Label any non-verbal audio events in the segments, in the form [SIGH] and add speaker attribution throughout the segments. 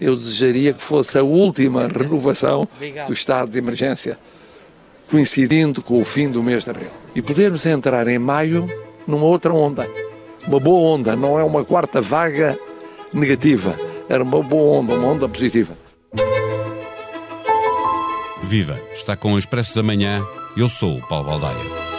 Speaker 1: eu desejaria que fosse a última renovação do estado de emergência, coincidindo com o fim do mês de abril. E podermos entrar em maio numa outra onda. Uma boa onda, não é uma quarta vaga negativa. Era uma boa onda, uma onda positiva.
Speaker 2: Viva! Está com o Expresso da Manhã. Eu sou o Paulo Baldaia.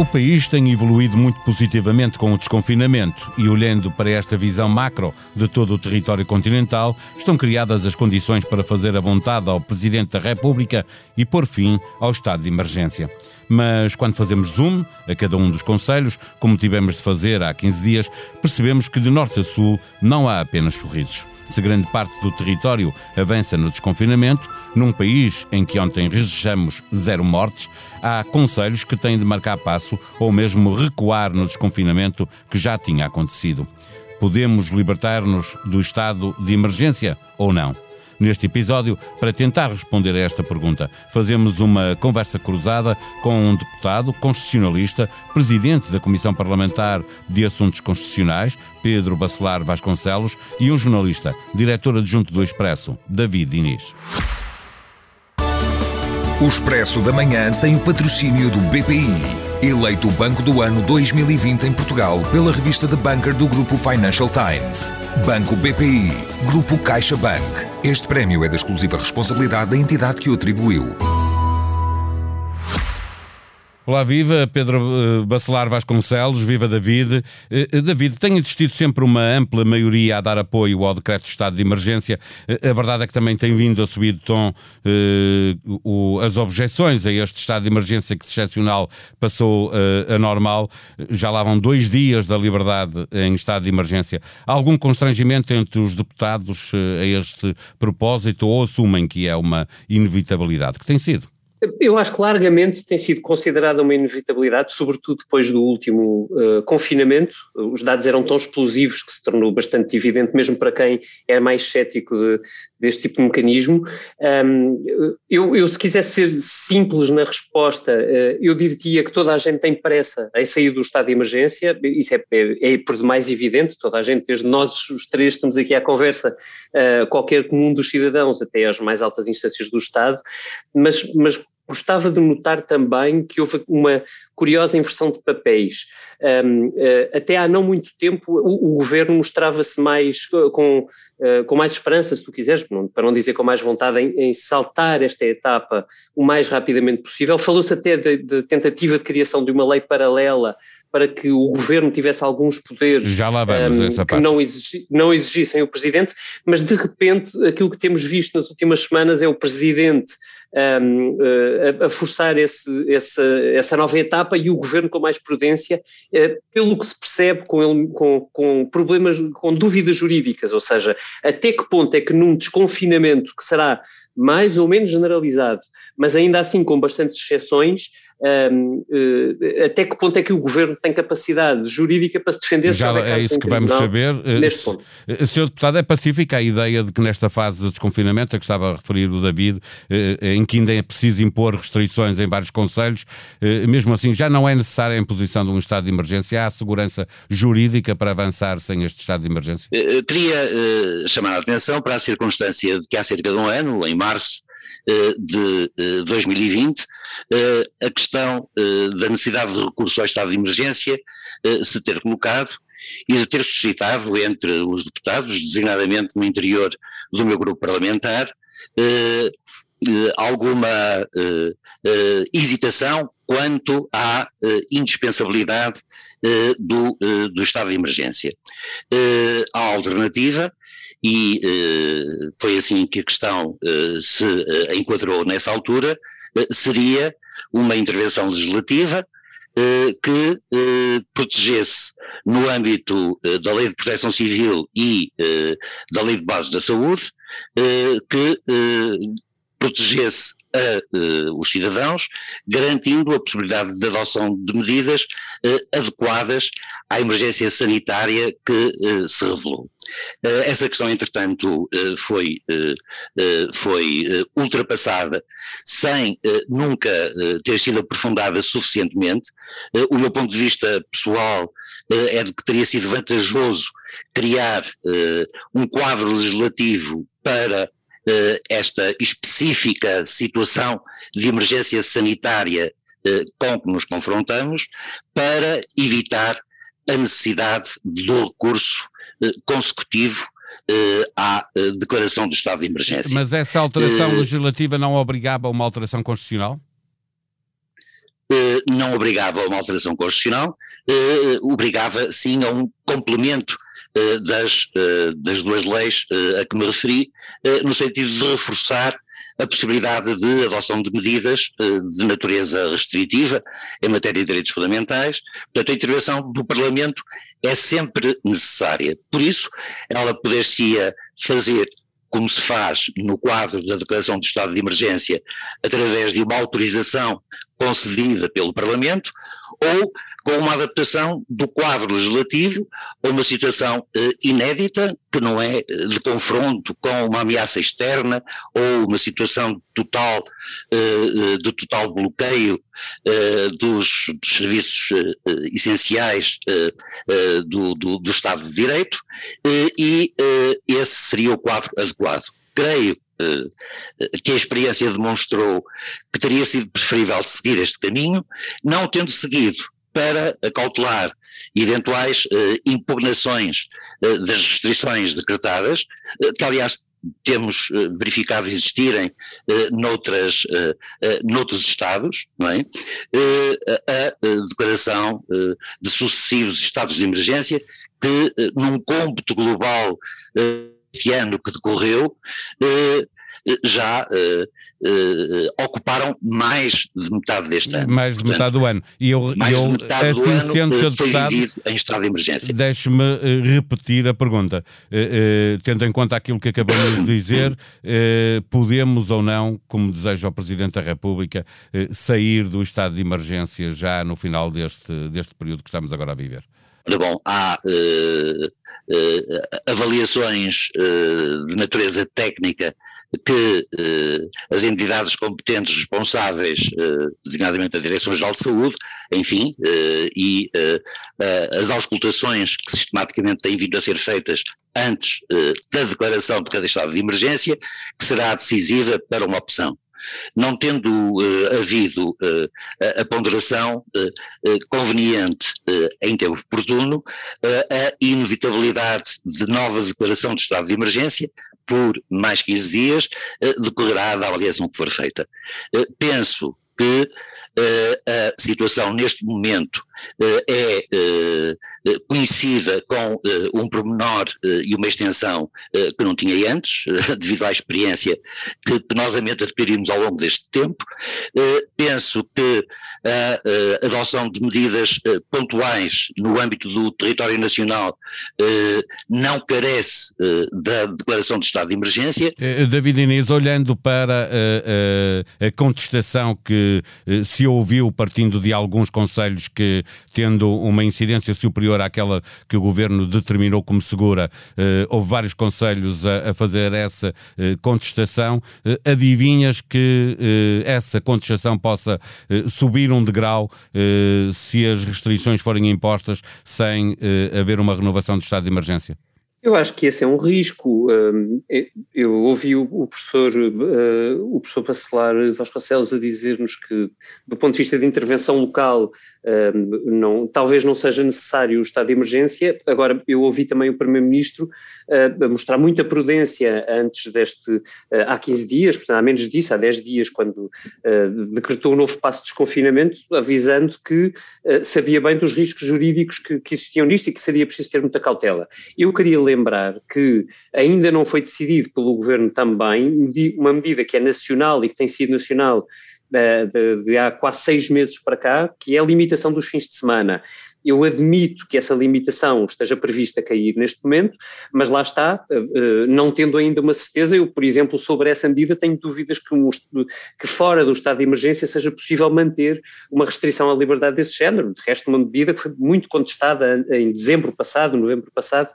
Speaker 2: O país tem evoluído muito positivamente com o desconfinamento e, olhando para esta visão macro de todo o território continental, estão criadas as condições para fazer a vontade ao Presidente da República e pôr fim ao estado de emergência. Mas quando fazemos zoom a cada um dos conselhos, como tivemos de fazer há 15 dias, percebemos que de norte a sul não há apenas sorrisos. Se grande parte do território avança no desconfinamento, num país em que ontem registramos zero mortes, há conselhos que têm de marcar passo ou mesmo recuar no desconfinamento que já tinha acontecido. Podemos libertar-nos do estado de emergência ou não? Neste episódio, para tentar responder a esta pergunta, fazemos uma conversa cruzada com um deputado constitucionalista, presidente da Comissão Parlamentar de Assuntos Constitucionais, Pedro Bacelar Vasconcelos, e um jornalista, diretor adjunto do Expresso, David Diniz.
Speaker 3: O Expresso da Manhã tem o patrocínio do BPI. Eleito o Banco do Ano 2020 em Portugal pela revista The Banker do Grupo Financial Times. Banco BPI. Grupo CaixaBank. Este prémio é da exclusiva responsabilidade da entidade que o atribuiu.
Speaker 2: Olá, viva Pedro eh, Bacelar Vasconcelos, viva David. Eh, eh, David, tem existido sempre uma ampla maioria a dar apoio ao decreto de estado de emergência. A verdade é que também tem vindo a subir de tom as objeções a este estado de emergência que de excepcional passou a normal. Já lá vão dois dias da liberdade em estado de emergência. Há algum constrangimento entre os deputados a este propósito ou assumem que é uma inevitabilidade? Que tem sido?
Speaker 4: Eu acho que largamente tem sido considerada uma inevitabilidade, sobretudo depois do último uh, confinamento. Os dados eram tão explosivos que se tornou bastante evidente, mesmo para quem é mais cético de, deste tipo de mecanismo. Um, eu, eu, se quisesse ser simples na resposta, uh, eu diria que toda a gente tem pressa em sair do estado de emergência, isso é, é, é por demais evidente, toda a gente, desde nós os três estamos aqui à conversa, uh, qualquer comum dos cidadãos, até as mais altas instâncias do Estado, mas, mas Gostava de notar também que houve uma curiosa inversão de papéis. Um, uh, eh, até há não muito tempo o, o governo mostrava-se mais uh, com, uh, com mais esperança, se tu quiseres, para não dizer com mais vontade, em, em saltar esta etapa o mais rapidamente possível. Falou-se até de, de, tentativa de criação de uma lei paralela para que o governo tivesse alguns poderes
Speaker 2: um,
Speaker 4: que Não, exigi, não exigissem o presidente, mas de repente aquilo que temos visto nas últimas semanas é o presidente um, uh, a, forçar esse, essa, essa nova etapa e o governo com mais prudência, uh, pelo que se percebe com, ele, com, com problemas, com dúvidas jurídicas, ou seja, até que ponto é que num desconfinamento que será mais ou menos generalizado, mas ainda assim com bastantes exceções, um, uh, eh, até que ponto é que o governo tem capacidade jurídica para se defender?
Speaker 2: Já é isso que vamos saber. Eh, neste ponto. Eh, Senhor Deputado, é pacífica a ideia de que nesta fase de desconfinamento, a que estava a referir o David, em que ainda é preciso impor restrições em vários conselhos, mesmo assim já não é necessária a imposição de um estado de emergência? Há segurança jurídica para avançar sem este estado de emergência?
Speaker 5: Eu queria uh, chamar a atenção para a circunstância de que há cerca de um ano, em março, eh, de 2020, eh, eh, a questão da necessidade de recurso ao estado de emergência se ter colocado e de ter suscitado entre os deputados, designadamente no interior do meu grupo parlamentar, alguma hesitação quanto à indispensabilidade do, do estado de emergência. a alternativa e uh, foi assim que a questão uh, se uh, enquadrou nessa altura, seria uma intervenção legislativa que protegesse no âmbito da Lei de Proteção Civil e da Lei de Base da Saúde, que protegesse a uh, os cidadãos, garantindo a possibilidade de adoção de medidas uh, adequadas à emergência sanitária que uh, se revelou. essa questão, entretanto, foi, foi ultrapassada sem nunca ter sido aprofundada suficientemente. o meu ponto de vista pessoal é de que teria sido vantajoso criar um quadro legislativo para esta específica situação de emergência sanitária eh, com que nos confrontamos, para evitar a necessidade do recurso eh, consecutivo à declaração do estado de emergência.
Speaker 2: Mas essa alteração legislativa não obrigava a uma alteração constitucional?
Speaker 5: Não obrigava a uma alteração constitucional, obrigava sim a um complemento eh, das, eh, das duas leis eh, a que me referi, no sentido de reforçar a possibilidade de adoção de medidas de natureza restritiva em matéria de direitos fundamentais. Portanto, a intervenção do Parlamento é sempre necessária. Por isso, ela poder-se-ia fazer como se faz no quadro da declaração de estado de emergência, através de uma autorização concedida pelo Parlamento, ou com uma adaptação do quadro legislativo a uma situação eh, inédita, que não é eh, de confronto com uma ameaça externa ou uma situação total, eh, de total bloqueio dos, dos, serviços essenciais do, do, do, Estado de Direito, e esse seria o quadro adequado. Creio que a experiência demonstrou que teria sido preferível seguir este caminho, não tendo seguido para acautelar eventuais uh, impugnações uh, das restrições decretadas, uh, que aliás temos verificado existirem noutras, noutros estados, não é? a declaração de sucessivos estados de emergência que num cômputo global este ano que decorreu já uh, uh, ocuparam mais de metade deste ano.
Speaker 2: Mais de metade do ano. E eu,
Speaker 5: mais
Speaker 2: eu,
Speaker 5: de metade
Speaker 2: assim,
Speaker 5: do ano
Speaker 2: sendo
Speaker 5: foi
Speaker 2: deputado,
Speaker 5: em estado de emergência.
Speaker 2: Deixe-me repetir a pergunta. tendo em conta aquilo que acabamos de dizer, podemos ou não, como deseja o Presidente da República, sair do estado de emergência já no final deste, deste período que estamos agora a viver?
Speaker 5: Ora bom, há uh, uh, avaliações uh, de natureza técnica que eh, as entidades competentes responsáveis, eh, designadamente a Direção-Geral de Saúde, enfim, eh, e eh, as auscultações que sistematicamente têm vindo a ser feitas antes eh, da declaração de cada estado de emergência, que será decisiva para uma opção. Não tendo uh, havido a, ponderação conveniente em tempo oportuno, a inevitabilidade de nova declaração de estado de emergência por mais 15 dias decorrerá da avaliação que for feita. penso que a situação neste momento é conhecida com um pormenor e uma extensão que não tinha antes, [LAUGHS] devido à experiência que penosamente adquirimos ao longo deste tempo. Penso que a adoção de medidas pontuais no âmbito do território nacional não carece da declaração de estado de emergência.
Speaker 2: David Inês, olhando para a contestação que se ouviu partindo de alguns conselhos que, tendo uma incidência superior àquela que o governo determinou como segura, eh, houve vários conselhos a, a fazer essa eh, contestação. Eh, adivinhas que essa contestação possa subir um degrau se as restrições forem impostas sem haver uma renovação do estado de emergência?
Speaker 4: Eu acho que esse é um risco. Eu ouvi o professor, o professor Bacelar Vasconcelos a dizer-nos que, do ponto de vista de intervenção local, não, talvez não seja necessário o estado de emergência. Agora, eu ouvi também o Primeiro-Ministro a mostrar muita prudência antes deste, há 15 dias, portanto, há menos disso, há 10 dias, quando decretou o novo passo de desconfinamento, avisando que sabia bem dos riscos jurídicos que, que existiam nisto e que seria preciso ter muita cautela. Eu queria lembrar que ainda não foi decidido pelo Governo também uma medida que é nacional e que tem sido nacional de, de, de, há quase seis meses para cá, que é a limitação dos fins de semana. eu admito que essa limitação esteja prevista a cair neste momento, mas lá está, não tendo ainda uma certeza, eu, por exemplo, sobre essa medida tenho dúvidas que, um, que fora do estado de emergência seja possível manter uma restrição à liberdade desse género. De resto, uma medida que foi muito contestada em dezembro passado, novembro passado,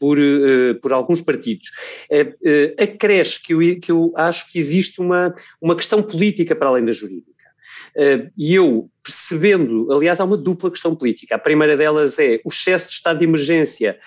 Speaker 4: por, uh, por alguns partidos. Uh, uh, acresce que eu, que eu acho que existe uma, uma questão política para além da jurídica. E eu, percebendo, aliás, há uma dupla questão política. A primeira delas é o excesso de estado de emergência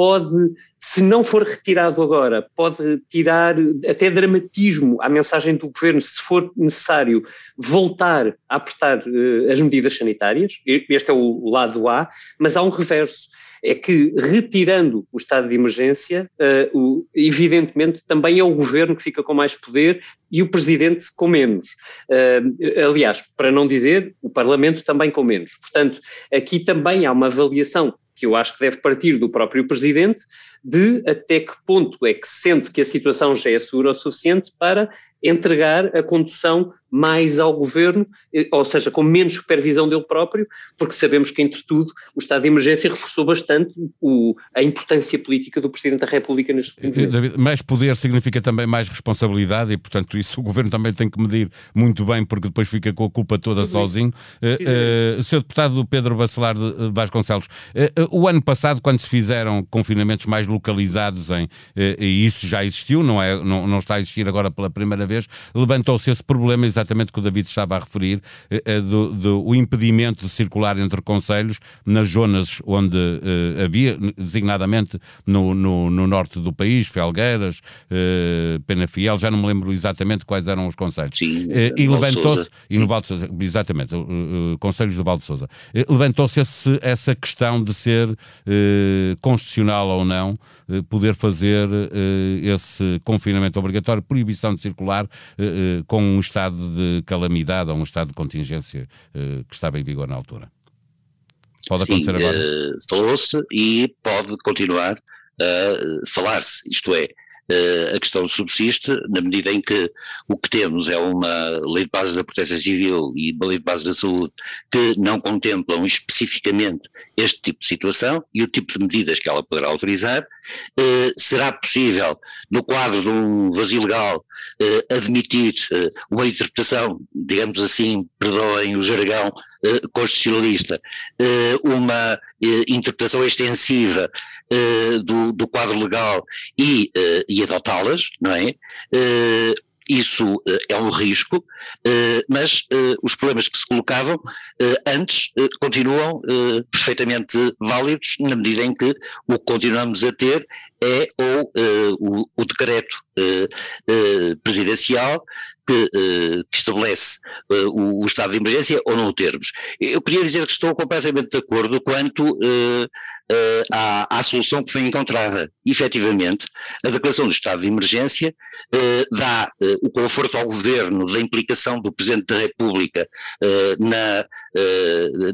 Speaker 4: pode, se não for retirado agora, pode tirar até dramatismo à mensagem do governo, se for necessário voltar a apertar uh, as medidas sanitárias. Este é o lado A, mas há um reverso é que, retirando o estado de emergência, uh, o, evidentemente também é o governo que fica com mais poder e o presidente com menos. Uh, aliás, para não dizer, o parlamento também com menos. Portanto, aqui também há uma avaliação que eu acho que deve partir do próprio presidente, de até que ponto é que sente que a situação já é segura o suficiente para entregar a condução mais ao governo, eh, ou seja, com menos supervisão dele próprio, porque sabemos que, entre tudo, o estado de emergência reforçou bastante o, a importância política do Presidente da República neste momento.
Speaker 2: David, mais poder significa também mais responsabilidade e, portanto, isso o governo também tem que medir muito bem, porque depois fica com a culpa toda Tudo sozinho. Uh, uh, Sr. Deputado Pedro Bacelar de Vasconcelos, uh, o ano passado, quando se fizeram confinamentos mais localizados em, e isso já existiu, não, é, não, não está a existir agora pela primeira vez, levantou-se esse problema exatamente que o David estava a referir, eh, eh, do, do o impedimento de circular entre conselhos nas zonas onde uh, havia, designadamente no, no, no, norte do país, Felgueiras, Penafiel, já não me lembro exatamente quais eram os conselhos.
Speaker 5: Sim, e levantou-se,
Speaker 2: e no Sousa, exatamente, conselhos do Val de Sousa, levantou-se essa questão de ser constitucional ou não, poder fazer esse confinamento obrigatório, proibição de circular com um estado de calamidade ou um estado de contingência que estava em vigor na altura? Pode
Speaker 5: Sim,
Speaker 2: acontecer agora?
Speaker 5: Uh, Falou-se e pode continuar a falar-se, isto é, a questão subsiste na medida em que o que temos é uma lei de base da proteção civil e uma lei de base da saúde que não contemplam especificamente este tipo de situação e o tipo de medidas que ela poderá autorizar. Uh, será possível, no quadro de um vazio legal, uh, admitir uma interpretação, digamos assim, perdoem o jargão, constitucionalista, uma interpretação extensiva do, do quadro legal e, e adotá-las, não é? Isso é um risco, mas os problemas que se colocavam antes continuam perfeitamente válidos na medida em que o que continuamos a ter é ou o, o, decreto presidencial que, que estabelece o, o, estado de emergência ou não o termos. Eu queria dizer que estou completamente de acordo quanto uh, à, à, solução que foi encontrada. efetivamente, a declaração do estado de emergência uh, dá uh, o conforto ao governo da implicação do Presidente da República na,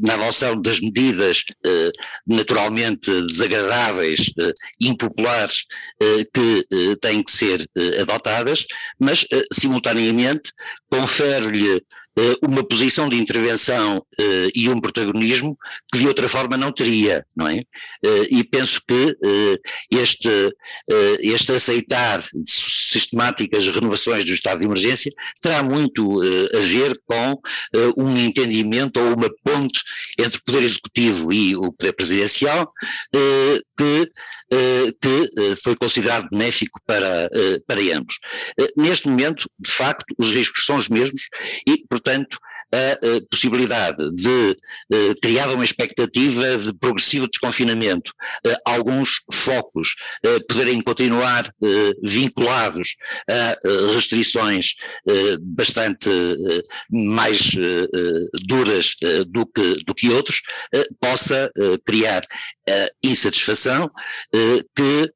Speaker 5: na adoção das medidas naturalmente desagradáveis, impopulares, que têm que ser adotadas, mas, simultaneamente, confere-lhe uma posição de intervenção uh, e um protagonismo que de outra forma não teria, não é? Uh, e penso que uh, este, este aceitar sistemáticas renovações do estado de emergência terá muito a ver com um entendimento ou uma ponte entre o poder executivo e o poder presidencial que que foi considerado benéfico para, para ambos. Neste momento, de facto, os riscos são os mesmos e, portanto, a, possibilidade de uh, criar uma expectativa de progressivo desconfinamento, uh, alguns focos uh, poderem continuar vinculados a restrições bastante mais duras do, que, do que outros, possa criar insatisfação que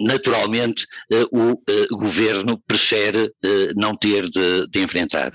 Speaker 5: naturalmente o governo prefere não ter de, de enfrentar.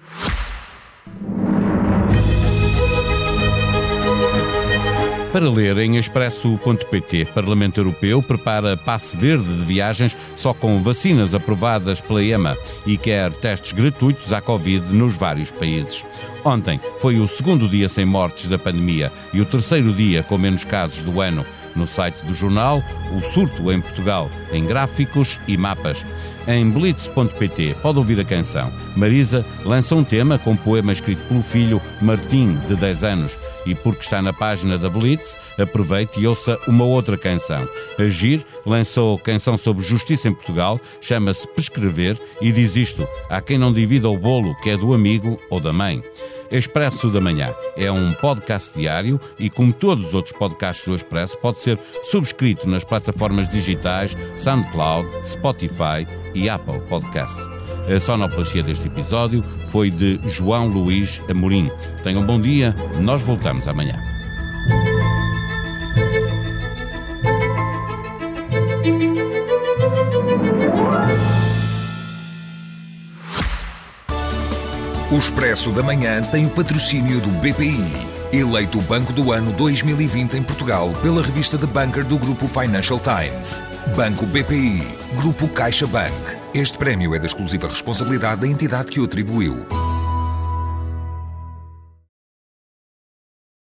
Speaker 2: para ler em expresso.pt. Parlamento Europeu prepara passe verde de viagens só com vacinas aprovadas pela EMA e quer testes gratuitos à Covid nos vários países. Ontem foi o segundo dia sem mortes da pandemia e o terceiro dia com menos casos do ano. No site do jornal, o surto em Portugal, em gráficos e mapas. Em blitz.pt pode ouvir a canção. Marisa lança um tema com poema escrito pelo filho Martim, de 10 anos. E porque está na página da Blitz, aproveite e ouça uma outra canção. Agir lançou canção sobre justiça em Portugal, chama-se Prescrever e diz isto: há quem não divida o bolo que é do amigo ou da mãe. Expresso da Manhã é um podcast diário e, como todos os outros podcasts do Expresso, pode ser subscrito nas plataformas digitais SoundCloud, Spotify e Apple Podcasts. A sonoplastia deste episódio foi de João Luís Amorim. Tenham um bom dia, nós voltamos amanhã.
Speaker 3: Expresso da Manhã tem o patrocínio do BPI, eleito o Banco do Ano 2020 em Portugal pela revista The Banker do Grupo Financial Times. Banco BPI, Grupo CaixaBank. Este prémio é da exclusiva responsabilidade da entidade que o atribuiu.